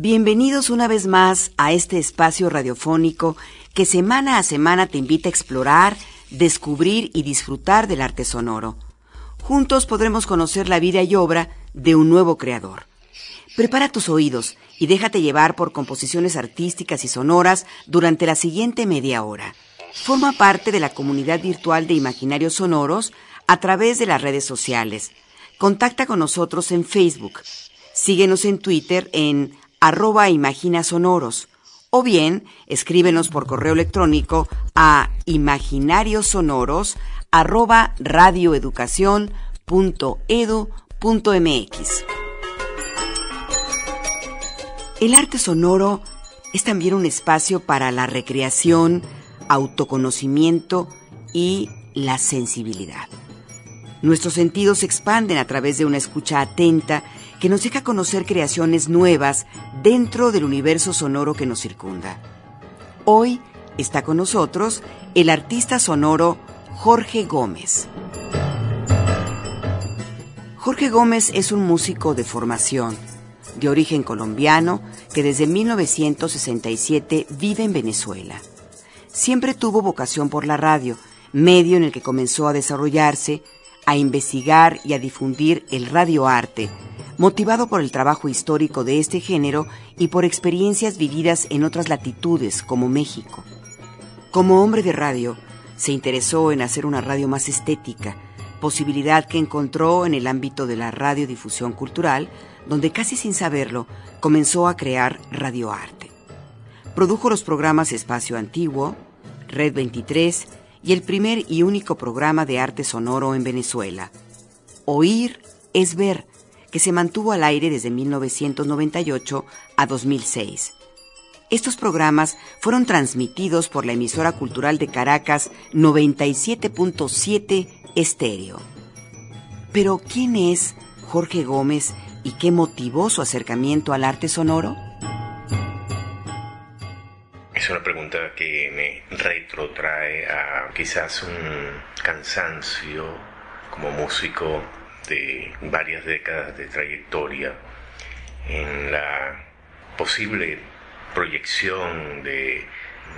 Bienvenidos una vez más a este espacio radiofónico que semana a semana te invita a explorar, descubrir y disfrutar del arte sonoro. Juntos podremos conocer la vida y obra de un nuevo creador. Prepara tus oídos y déjate llevar por composiciones artísticas y sonoras durante la siguiente media hora. Forma parte de la comunidad virtual de Imaginarios Sonoros a través de las redes sociales. Contacta con nosotros en Facebook. Síguenos en Twitter en arroba imaginasonoros o bien escríbenos por correo electrónico a imaginariosonoros arroba radioeducación.edu.mx. El arte sonoro es también un espacio para la recreación, autoconocimiento y la sensibilidad. Nuestros sentidos se expanden a través de una escucha atenta que nos deja conocer creaciones nuevas dentro del universo sonoro que nos circunda. Hoy está con nosotros el artista sonoro Jorge Gómez. Jorge Gómez es un músico de formación, de origen colombiano, que desde 1967 vive en Venezuela. Siempre tuvo vocación por la radio, medio en el que comenzó a desarrollarse, a investigar y a difundir el radioarte, motivado por el trabajo histórico de este género y por experiencias vividas en otras latitudes como México. Como hombre de radio, se interesó en hacer una radio más estética, posibilidad que encontró en el ámbito de la radiodifusión cultural, donde casi sin saberlo comenzó a crear radioarte. Produjo los programas Espacio Antiguo, Red 23 y el primer y único programa de arte sonoro en Venezuela. Oír es ver, que se mantuvo al aire desde 1998 a 2006. Estos programas fueron transmitidos por la emisora cultural de Caracas 97.7 Estéreo. Pero, ¿quién es Jorge Gómez y qué motivó su acercamiento al arte sonoro? Es una pregunta que me retrotrae a quizás un cansancio como músico de varias décadas de trayectoria en la posible proyección de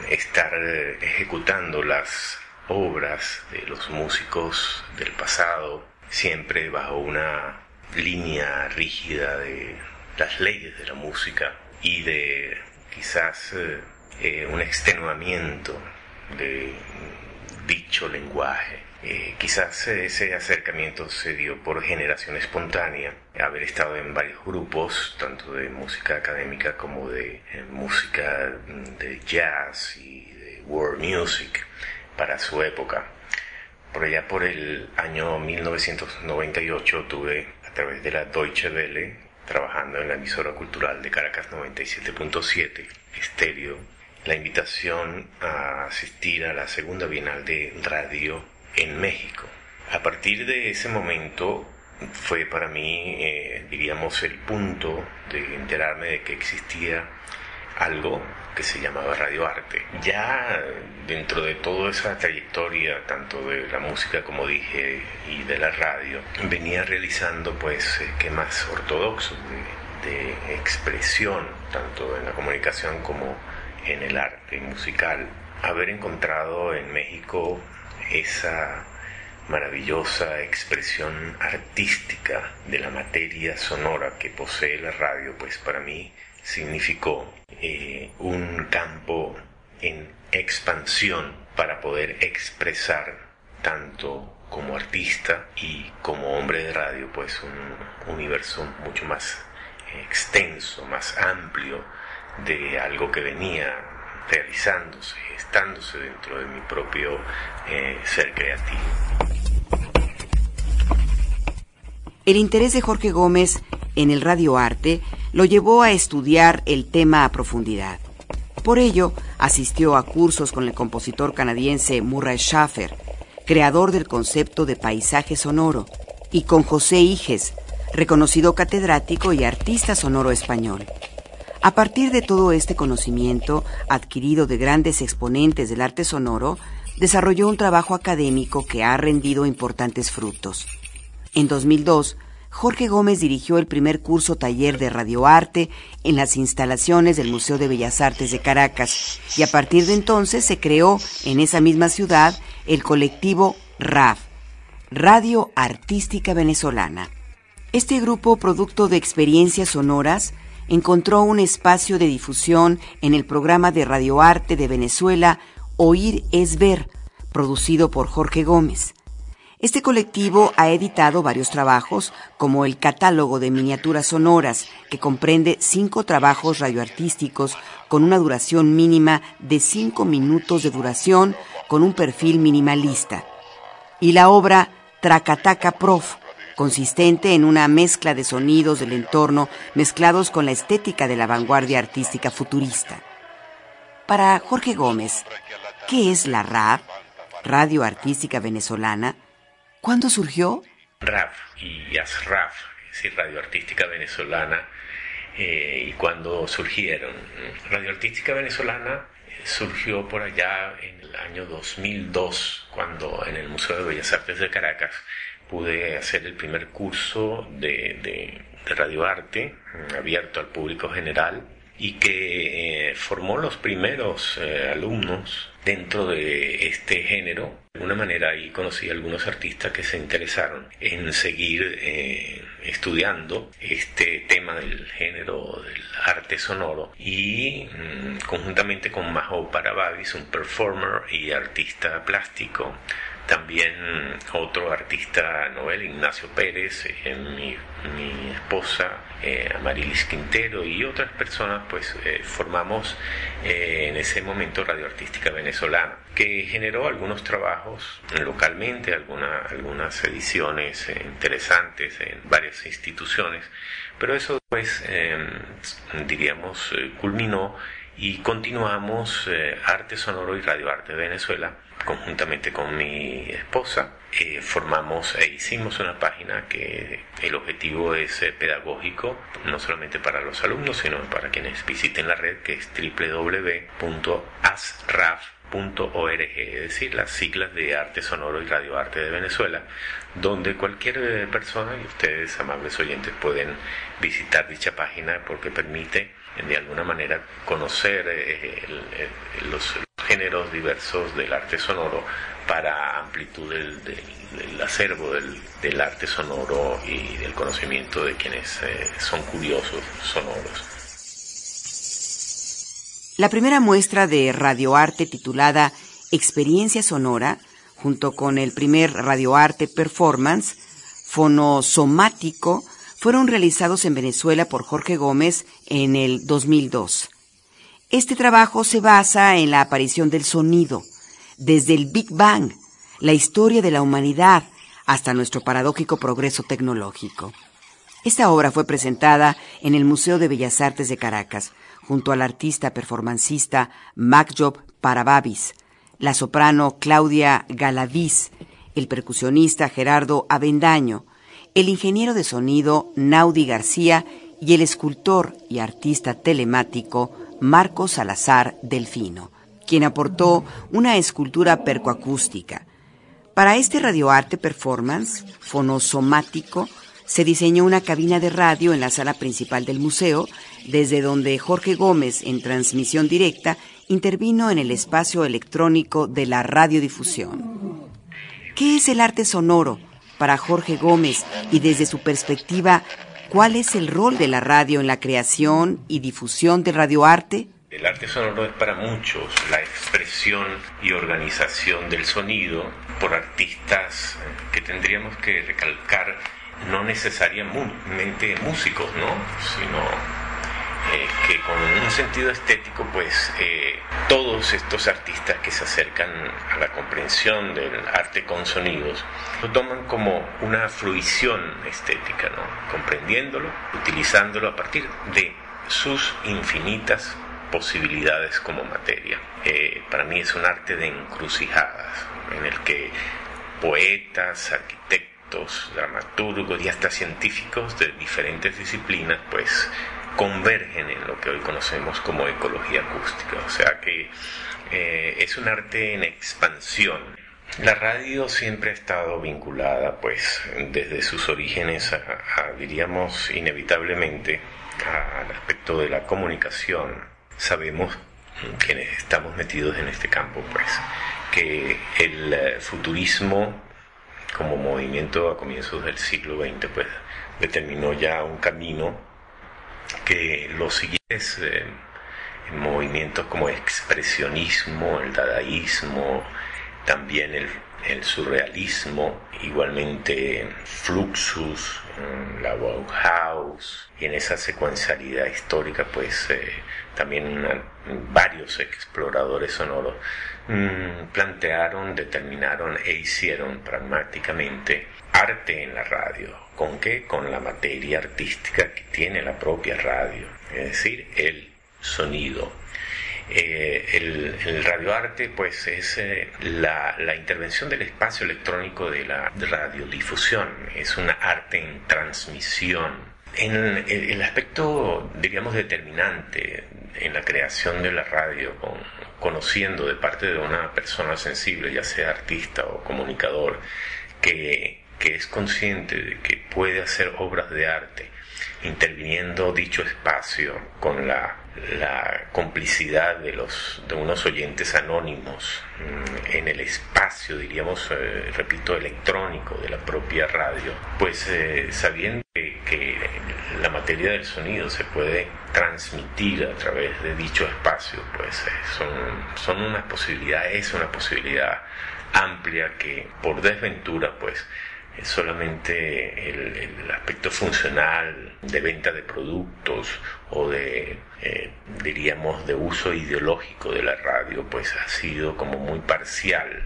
estar ejecutando las obras de los músicos del pasado, siempre bajo una línea rígida de las leyes de la música y de quizás eh, un extenuamiento de dicho lenguaje eh, quizás ese acercamiento se dio por generación espontánea, haber estado en varios grupos, tanto de música académica como de eh, música de jazz y de world music para su época. Por allá por el año 1998 tuve a través de la Deutsche Welle, trabajando en la emisora cultural de Caracas 97.7, estéreo, la invitación a asistir a la segunda Bienal de Radio en México. A partir de ese momento fue para mí, eh, diríamos, el punto de enterarme de que existía algo que se llamaba radioarte. Ya dentro de toda esa trayectoria, tanto de la música como dije y de la radio, venía realizando pues esquemas ortodoxos de, de expresión, tanto en la comunicación como en el arte musical. Haber encontrado en México esa maravillosa expresión artística de la materia sonora que posee la radio, pues para mí significó eh, un campo en expansión para poder expresar tanto como artista y como hombre de radio, pues un universo mucho más extenso, más amplio de algo que venía realizándose, estándose dentro de mi propio eh, ser creativo. El interés de Jorge Gómez en el radioarte lo llevó a estudiar el tema a profundidad. Por ello, asistió a cursos con el compositor canadiense Murray Schaffer, creador del concepto de paisaje sonoro, y con José Iges, reconocido catedrático y artista sonoro español. A partir de todo este conocimiento adquirido de grandes exponentes del arte sonoro, desarrolló un trabajo académico que ha rendido importantes frutos. En 2002, Jorge Gómez dirigió el primer curso taller de radioarte en las instalaciones del Museo de Bellas Artes de Caracas y a partir de entonces se creó en esa misma ciudad el colectivo RAF, Radio Artística Venezolana. Este grupo, producto de experiencias sonoras, encontró un espacio de difusión en el programa de radioarte de Venezuela Oír es Ver, producido por Jorge Gómez. Este colectivo ha editado varios trabajos, como el Catálogo de Miniaturas Sonoras, que comprende cinco trabajos radioartísticos con una duración mínima de cinco minutos de duración con un perfil minimalista, y la obra Tracataca Prof, consistente en una mezcla de sonidos del entorno mezclados con la estética de la vanguardia artística futurista. Para Jorge Gómez, ¿qué es la RAV, Radio Artística Venezolana? ¿Cuándo surgió? RAF y ASRAF, es decir, Radio Artística Venezolana, eh, y cuando surgieron. Radio Artística Venezolana eh, surgió por allá en el año 2002, cuando en el Museo de Bellas Artes de Caracas pude hacer el primer curso de, de, de radioarte mm, abierto al público general y que eh, formó los primeros alumnos dentro de este género. De alguna manera ahí conocí a algunos artistas que se interesaron en seguir eh, estudiando este tema del género del arte sonoro y mm, conjuntamente con Majo Parababis, un performer y artista plástico, también otro artista novel, Ignacio Pérez, eh, mi, esposa eh, Amarilis Quintero y otras personas, pues eh, formamos en ese momento Radio Artística Venezolana, que generó algunos trabajos localmente, alguna, algunas ediciones interesantes en varias instituciones, pero eso pues diríamos culminó y continuamos Arte Sonoro y Radio Arte de Venezuela conjuntamente con mi esposa, eh, formamos e hicimos una página que el objetivo es eh, pedagógico, no solamente para los alumnos, sino para quienes visiten la red, que es www.asraf.org, es decir, las siglas de Arte Sonoro y Radioarte de Venezuela, donde cualquier eh, persona, y ustedes, amables oyentes, pueden visitar dicha página porque permite de alguna manera conocer los géneros diversos del arte sonoro para amplitud del, acervo del, arte sonoro y del conocimiento de quienes eh, son curiosos sonoros. La primera muestra de radioarte titulada Experiencia Sonora, junto con el primer radioarte performance, fonosomático, fueron realizados en Venezuela por Jorge Gómez en el 2002. Este trabajo se basa en la aparición del sonido, desde el Big Bang, la historia de la humanidad, hasta nuestro paradójico progreso tecnológico. Esta obra fue presentada en el Museo de Bellas Artes de Caracas, junto al artista performancista Macjob Parababis, la soprano Claudia Galaviz, el percusionista Gerardo Avendaño, el ingeniero de sonido Naudi García y el escultor y artista telemático Marcos Salazar Delfino, quien aportó una escultura percoacústica. Para este radioarte performance fonosomático, se diseñó una cabina de radio en la sala principal del museo, desde donde Jorge Gómez, en transmisión directa, intervino en el espacio electrónico de la radiodifusión. ¿Qué es el arte sonoro para Jorge Gómez y desde su perspectiva ¿Cuál es el rol de la radio en la creación y difusión del radioarte? El arte sonoro es para muchos la expresión y organización del sonido por artistas que tendríamos que recalcar no necesariamente músicos, ¿no? sino eh, que con un sentido estético, pues eh, todos estos artistas que se acercan a la comprensión del arte con sonidos, lo toman como una fruición estética, ¿no? comprendiéndolo, utilizándolo a partir de sus infinitas posibilidades como materia. Eh, para mí es un arte de encrucijadas, en el que poetas, arquitectos, dramaturgos y hasta científicos de diferentes disciplinas, pues convergen en lo que hoy conocemos como ecología acústica. O sea que eh, es un arte en expansión. La radio siempre ha estado vinculada, pues, desde sus orígenes, a, diríamos, inevitablemente, al aspecto de la comunicación. Sabemos, quienes estamos metidos en este campo, pues, que el eh, futurismo como movimiento a comienzos del siglo XX, pues, determinó ya un camino que los siguientes eh, movimientos como expresionismo, el dadaísmo, también el, surrealismo, igualmente Fluxus, mm, la Bauhaus, y en esa secuencialidad histórica, pues eh, también varios exploradores sonoros mm, plantearon, determinaron e hicieron pragmáticamente arte en la radio. ¿Con qué? Con la materia artística que tiene la propia radio, es decir, el sonido. Eh, el, radioarte pues es eh, la, intervención del espacio electrónico de la radiodifusión, es una arte en transmisión. En el, aspecto, diríamos, determinante en la creación de la radio, conociendo de parte de una persona sensible, ya sea artista o comunicador, que que es consciente de que puede hacer obras de arte interviniendo dicho espacio con la, complicidad de, los, de unos oyentes anónimos mm, en el espacio, diríamos, eh, repito, electrónico de la propia radio, pues eh, sabiendo que, la materia del sonido se puede transmitir a través de dicho espacio, pues eh, son, son una posibilidad, es una posibilidad amplia que por desventura, pues, solamente el, aspecto funcional de venta de productos o de, eh, diríamos, de uso ideológico de la radio, pues ha sido como muy parcial.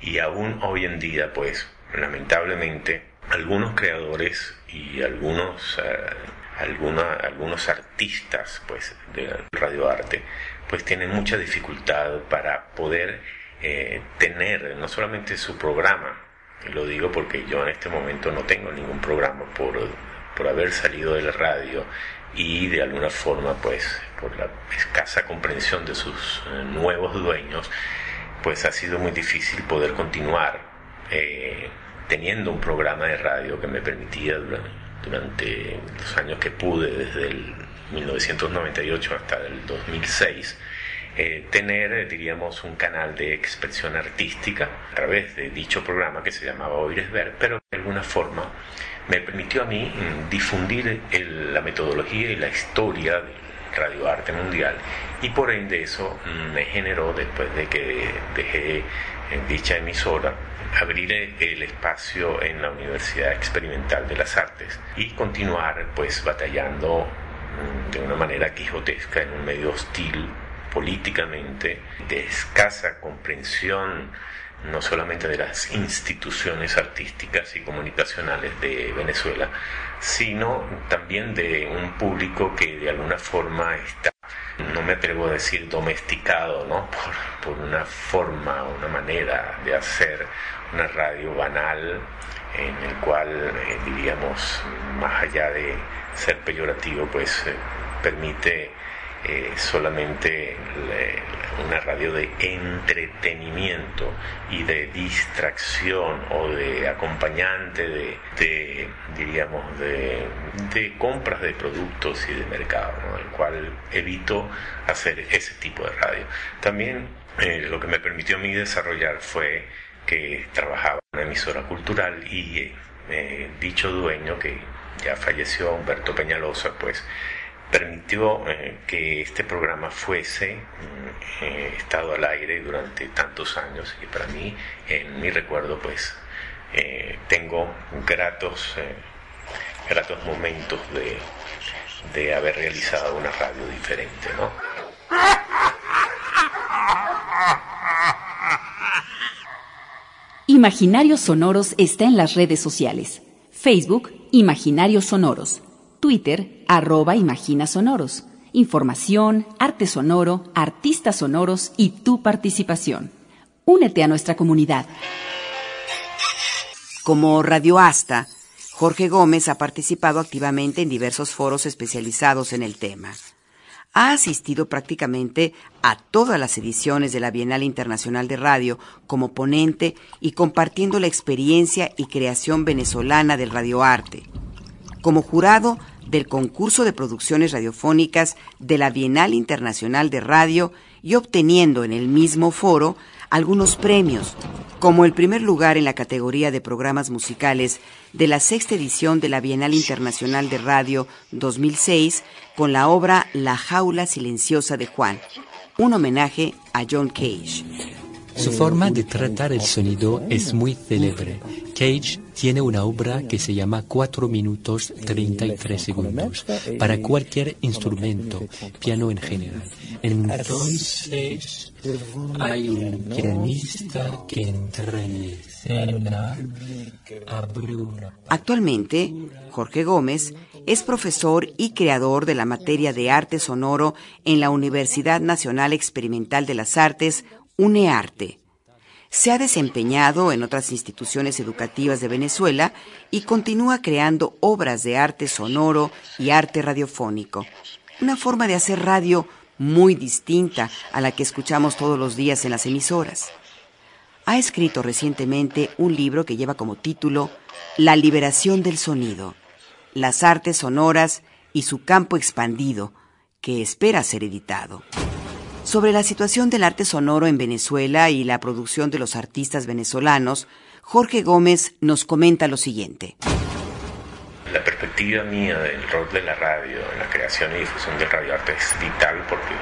Y aún hoy en día, pues lamentablemente, algunos creadores y algunos, eh, algunos artistas pues, de radioarte, pues tienen mucha dificultad para poder eh, tener no solamente su programa, lo digo porque yo en este momento no tengo ningún programa por, por haber salido de la radio y de alguna forma, pues, por la escasa comprensión de sus eh, nuevos dueños, pues ha sido muy difícil poder continuar eh, teniendo un programa de radio que me permitía durante, durante los años que pude, desde el 1998 hasta el 2006, eh, tener, eh, diríamos, un canal de expresión artística a través de dicho programa que se llamaba Oires Ver, pero de alguna forma me permitió a mí mm, difundir la metodología y la historia del radioarte mundial y por ende eso mm, me generó, después de que dejé en dicha emisora, abrir el espacio en la Universidad Experimental de las Artes y continuar pues batallando mm, de una manera quijotesca en un medio hostil políticamente de escasa comprensión no solamente de las instituciones artísticas y comunicacionales de Venezuela, sino también de un público que de alguna forma está, no me atrevo a decir domesticado, ¿no? por, una forma, una manera de hacer una radio banal en el cual eh, diríamos, más allá de ser peyorativo, pues eh, permite eh, solamente una radio de entretenimiento y de distracción o de acompañante de, diríamos, de, compras de productos y de mercado, el cual evito hacer ese tipo de radio. También eh, lo que me permitió a mí desarrollar fue que trabajaba en una emisora cultural y eh, dicho dueño que ya falleció Humberto Peñalosa, pues permitió eh, que este programa fuese mm, eh, estado al aire durante tantos años y para mí, en mi recuerdo, pues eh, tengo gratos, gratos momentos de, de haber realizado una radio diferente, ¿no? Imaginarios Sonoros está en las redes sociales. Facebook, Imaginarios Sonoros. Twitter, arroba Imagina Sonoros. Información, arte sonoro, artistas sonoros y tu participación. Únete a nuestra comunidad. Como radioasta, Jorge Gómez ha participado activamente en diversos foros especializados en el tema. Ha asistido prácticamente a todas las ediciones de la Bienal Internacional de Radio como ponente y compartiendo la experiencia y creación venezolana del radioarte. Como jurado del concurso de producciones radiofónicas de la Bienal Internacional de Radio y obteniendo en el mismo foro algunos premios, como el primer lugar en la categoría de programas musicales de la sexta edición de la Bienal Internacional de Radio 2006 con la obra La jaula silenciosa de Juan, un homenaje a John Cage. Su forma de tratar el sonido es muy célebre. Cage tiene una obra que se llama 4 minutos 33 segundos para cualquier instrumento, piano en general. Entonces, hay un pianista que entra en escena, Actualmente, Jorge Gómez es profesor y creador de la materia de arte sonoro en la Universidad Nacional Experimental de las Artes, UNEARTE. Se ha desempeñado en otras instituciones educativas de Venezuela y continúa creando obras de arte sonoro y arte radiofónico. Una forma de hacer radio muy distinta a la que escuchamos todos los días en las emisoras. Ha escrito recientemente un libro que lleva como título La liberación del sonido, las artes sonoras y su campo expandido, que espera ser editado sobre la situación del arte sonoro en Venezuela y la producción de los artistas venezolanos, Jorge Gómez nos comenta lo siguiente. La perspectiva mía del rol de la radio en la creación y difusión del radioarte es vital porque,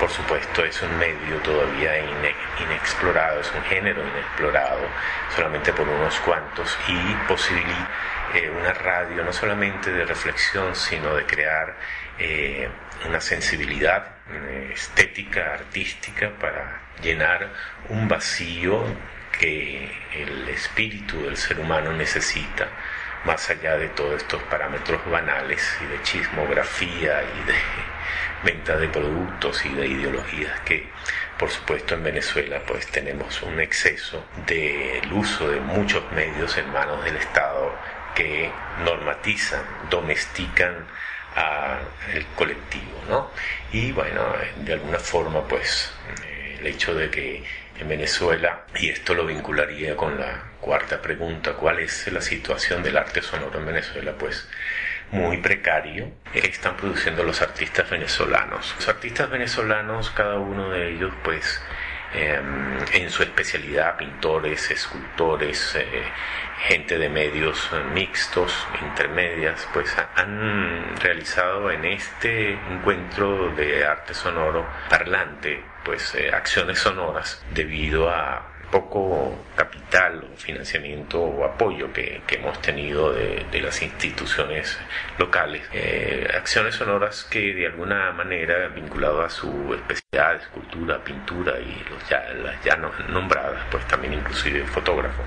por supuesto, es un medio todavía inexplorado, es un género inexplorado solamente por unos cuantos y posibilita eh, una radio no solamente de reflexión, sino de crear eh, una sensibilidad eh, estética, artística, para llenar un vacío que el espíritu del ser humano necesita, más allá de todos estos parámetros banales y de chismografía y de venta de productos y de ideologías que por supuesto en Venezuela pues tenemos un exceso del uso de muchos medios en manos del Estado que normatizan, domestican al colectivo, ¿no? Y bueno, de alguna forma, pues, eh, el hecho de que en Venezuela, y esto lo vincularía con la cuarta pregunta, ¿cuál es la situación del arte sonoro en Venezuela? Pues muy precario están produciendo los artistas venezolanos. Los artistas venezolanos, cada uno de ellos, pues, Em, en su especialidad, pintores, escultores, eh, gente de medios mixtos, intermedias, pues han realizado en este encuentro de arte sonoro parlante, pues eh, acciones sonoras debido a poco capital o financiamiento o apoyo que, hemos tenido de, las instituciones locales. Eh, acciones sonoras que de alguna manera, vinculado a su especialidad, escultura, pintura y los ya, las ya nombradas, pues también inclusive fotógrafo,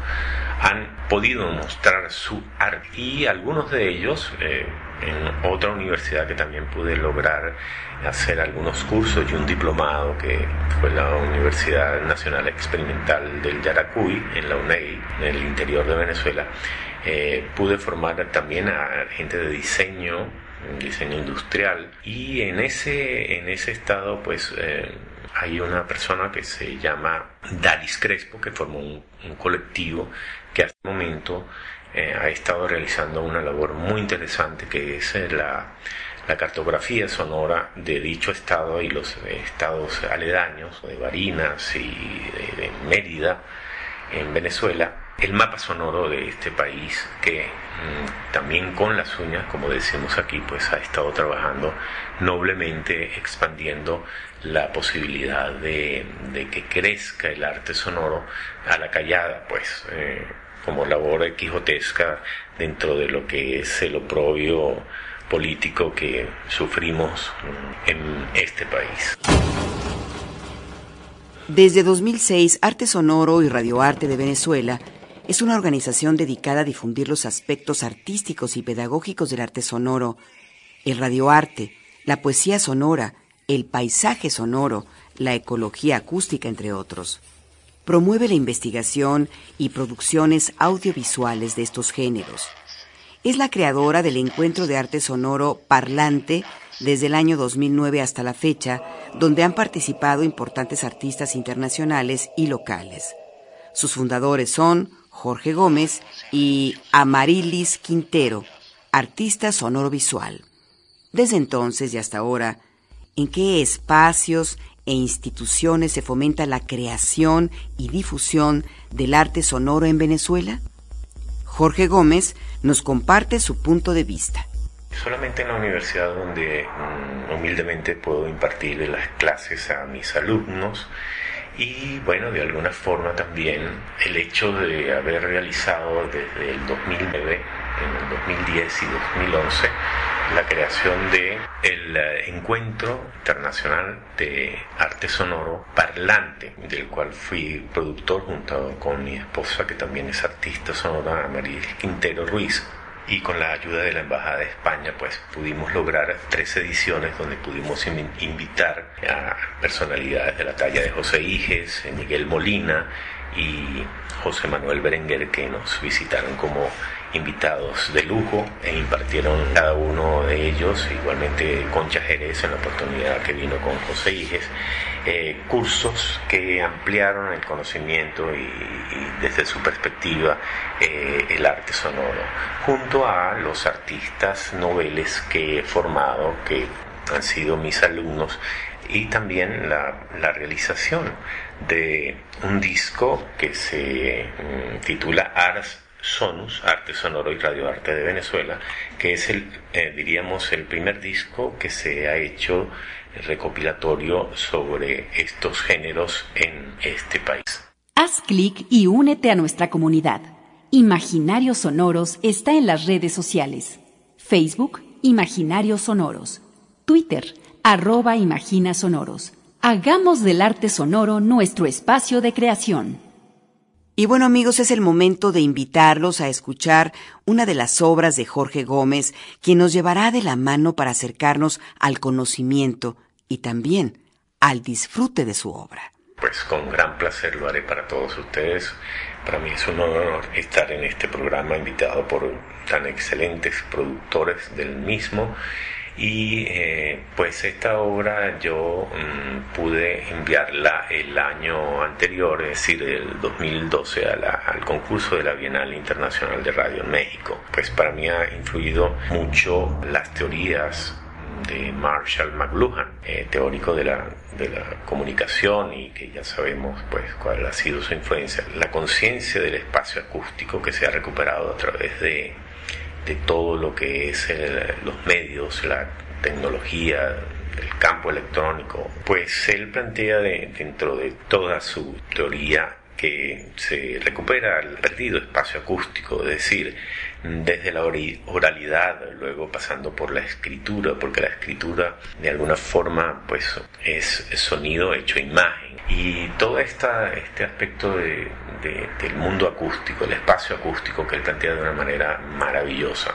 han podido mostrar su arte y algunos de ellos eh, en otra universidad que también pude lograr hacer algunos cursos y un diplomado que fue la Universidad Nacional Experimental del Yaracuy en la UNEI, en el interior de Venezuela, eh, pude formar también a gente de diseño, diseño industrial. Y en ese, en ese estado pues eh, hay una persona que se llama Daris Crespo que formó un, un colectivo que hasta el momento eh, ha estado realizando una labor muy interesante que es eh, la, cartografía sonora de dicho estado y los estados aledaños, de Barinas y de, Mérida, en Venezuela, el mapa sonoro de este país que mm, también con las uñas, como decimos aquí, pues ha estado trabajando noblemente expandiendo la posibilidad de, que crezca el arte sonoro a la callada, pues. Eh, como labor quijotesca dentro de lo que es el oprobio político que sufrimos en este país. Desde 2006, Arte Sonoro y Radioarte de Venezuela es una organización dedicada a difundir los aspectos artísticos y pedagógicos del arte sonoro, el radioarte, la poesía sonora, el paisaje sonoro, la ecología acústica, entre otros. Promueve la investigación y producciones audiovisuales de estos géneros. Es la creadora del Encuentro de Arte Sonoro Parlante desde el año 2009 hasta la fecha, donde han participado importantes artistas internacionales y locales. Sus fundadores son Jorge Gómez y Amarilis Quintero, artista sonoro visual. Desde entonces y hasta ahora, ¿en qué espacios e instituciones se fomenta la creación y difusión del arte sonoro en Venezuela? Jorge Gómez nos comparte su punto de vista. Solamente en la universidad donde mm, humildemente puedo impartir las clases a mis alumnos y bueno, de alguna forma también el hecho de haber realizado desde el 2009, en el 2010 y 2011, la creación de el eh, encuentro internacional de arte sonoro parlante del cual fui productor junto con mi esposa que también es artista sonora María Quintero Ruiz y con la ayuda de la Embajada de España pues pudimos lograr tres ediciones donde pudimos invitar a personalidades de la talla de José Iges, Miguel Molina y José Manuel Berenguer que nos visitaron como invitados de lujo e impartieron cada uno de ellos, igualmente Concha Jerez en la oportunidad que vino con José Iges, eh, cursos que ampliaron el conocimiento y, desde su perspectiva eh, el arte sonoro, junto a los artistas noveles que he formado, que han sido mis alumnos, y también la, la realización de un disco que se mm, titula Ars Sonus, Arte Sonoro y Radioarte de Venezuela, que es el, eh, diríamos, el primer disco que se ha hecho recopilatorio sobre estos géneros en este país. Haz clic y únete a nuestra comunidad. Imaginarios Sonoros está en las redes sociales. Facebook, Imaginarios Sonoros. Twitter, arroba Imagina Sonoros. Hagamos del arte sonoro nuestro espacio de creación. Y bueno amigos, es el momento de invitarlos a escuchar una de las obras de Jorge Gómez, quien nos llevará de la mano para acercarnos al conocimiento y también al disfrute de su obra. Pues con gran placer lo haré para todos ustedes. Para mí es un honor estar en este programa invitado por tan excelentes productores del mismo y eh, pues esta obra yo mm, pude enviarla el año anterior, es decir, el 2012 al concurso de la Bienal Internacional de Radio en México. Pues para mí ha influido mucho las teorías de Marshall McLuhan, eh, teórico de la, de la comunicación y que ya sabemos pues cuál ha sido su influencia, la conciencia del espacio acústico que se ha recuperado a través de de todo lo que es los medios, la tecnología, el campo electrónico, pues él plantea dentro de toda su teoría que se recupera el perdido espacio acústico, es decir, desde la oralidad, luego pasando por la escritura, porque la escritura de alguna forma pues es sonido hecho imagen. Y todo este aspecto de, del mundo acústico, el espacio acústico que él plantea de una manera maravillosa.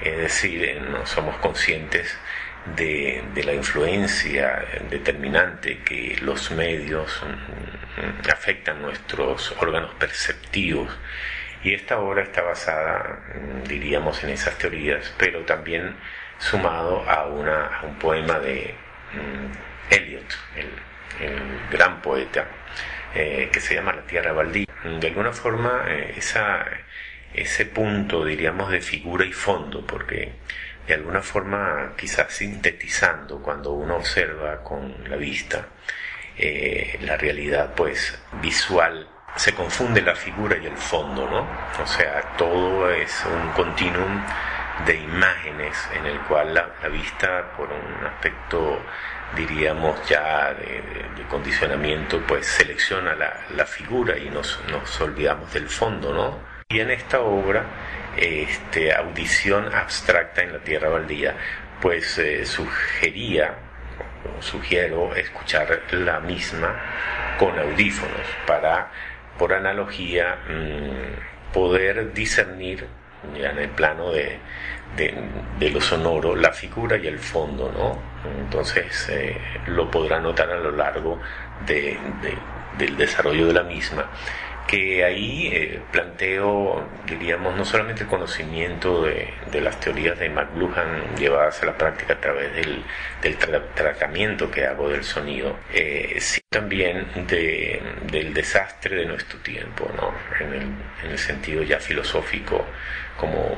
Es decir, no somos conscientes de, la influencia determinante que los medios mm, afectan nuestros órganos perceptivos. Y esta obra está basada, mm, diríamos, en esas teorías, pero también sumado a, una, a un poema de mm, Eliot, el, el, gran poeta, eh, que se llama La Tierra Baldía. De alguna forma, eh, esa, ese punto, diríamos, de figura y fondo, porque de alguna forma quizás sintetizando cuando uno observa con la vista eh, la realidad pues visual se confunde la figura y el fondo, ¿no? O sea, todo es un continuum de imágenes en el cual la, vista, por un aspecto, diríamos ya de, condicionamiento, pues selecciona la, la, figura y nos, nos olvidamos del fondo, ¿no? Y en esta obra, este, Audición Abstracta en la Tierra Baldía, pues eh, sugería, sugiero escuchar la misma con audífonos para, por analogía, mm, poder discernir ya en el plano de, de, lo sonoro, la figura y el fondo, ¿no? Entonces eh, lo podrá notar a lo largo de, del desarrollo de la misma que ahí eh, planteo, diríamos, no solamente el conocimiento de, de, las teorías de McLuhan llevadas a la práctica a través del, del tratamiento que hago del sonido, eh, sino también de, del desastre de nuestro tiempo, ¿no? en, el, en el sentido ya filosófico, como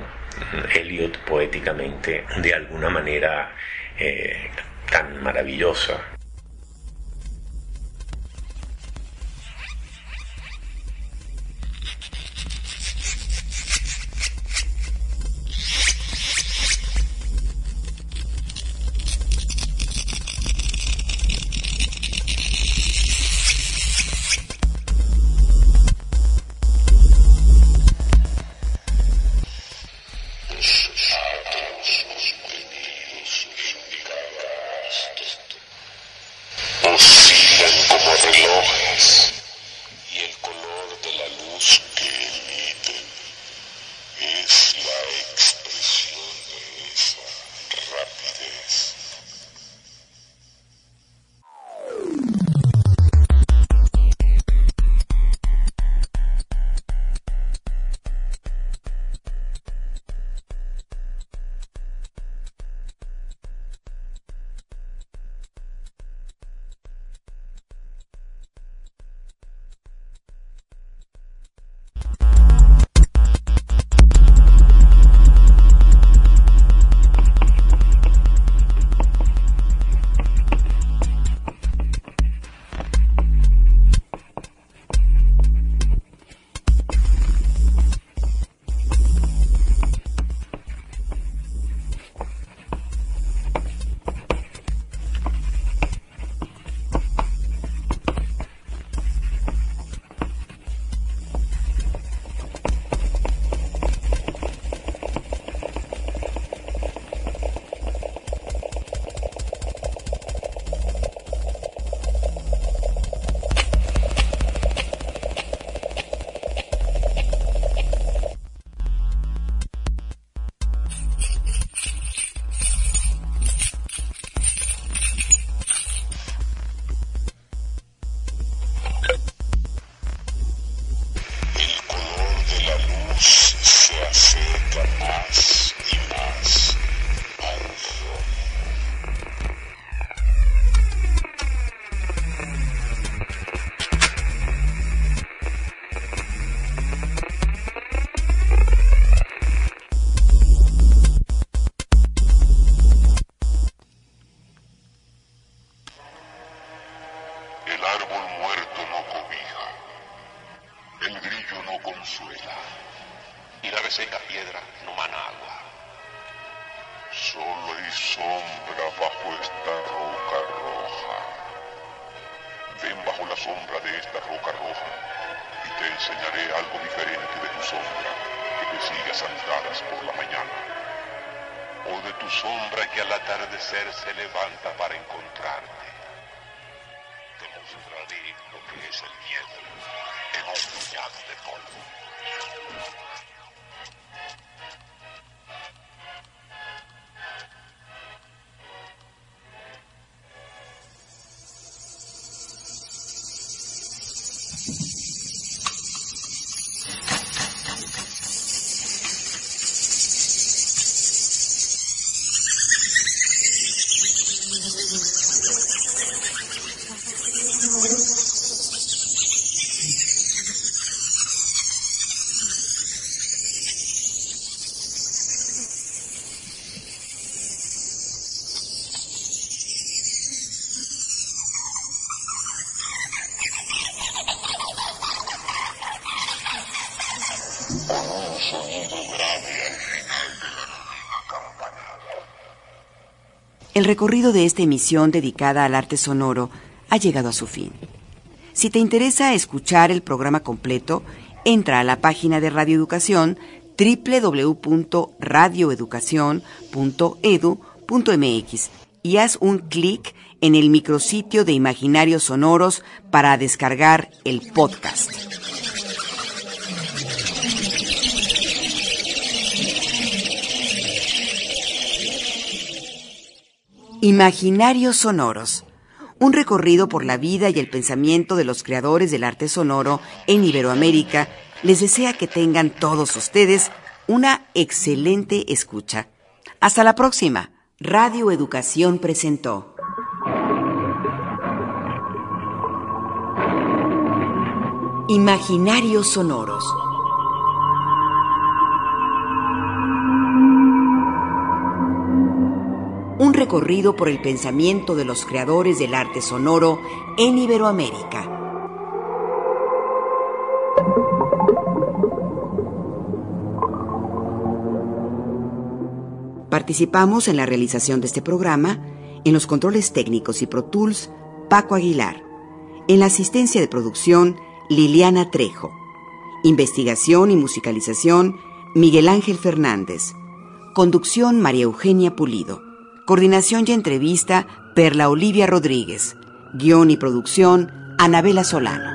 Eliot poéticamente, de alguna manera eh, tan maravillosa sombra de esta roca roja y te enseñaré algo diferente de tu sombra que te sigas sentadas por la mañana. O de tu sombra que al atardecer se levanta para encontrarte El recorrido de esta emisión dedicada al arte sonoro ha llegado a su fin. Si te interesa escuchar el programa completo, entra a la página de Radio Educación www.radioeducacion.edu.mx y haz un clic en el micrositio de Imaginarios Sonoros para descargar el podcast. Imaginarios Sonoros. Un recorrido por la vida y el pensamiento de los creadores del arte sonoro en Iberoamérica les desea que tengan todos ustedes una excelente escucha. Hasta la próxima. Radio Educación presentó. Imaginarios sonoros. Por el pensamiento de los creadores del arte sonoro en Iberoamérica. Participamos en la realización de este programa en los controles técnicos y Pro Tools Paco Aguilar, en la asistencia de producción Liliana Trejo, investigación y musicalización Miguel Ángel Fernández, conducción María Eugenia Pulido, coordinación y entrevista Perla Olivia Rodríguez, guion y producción Anabela Solano.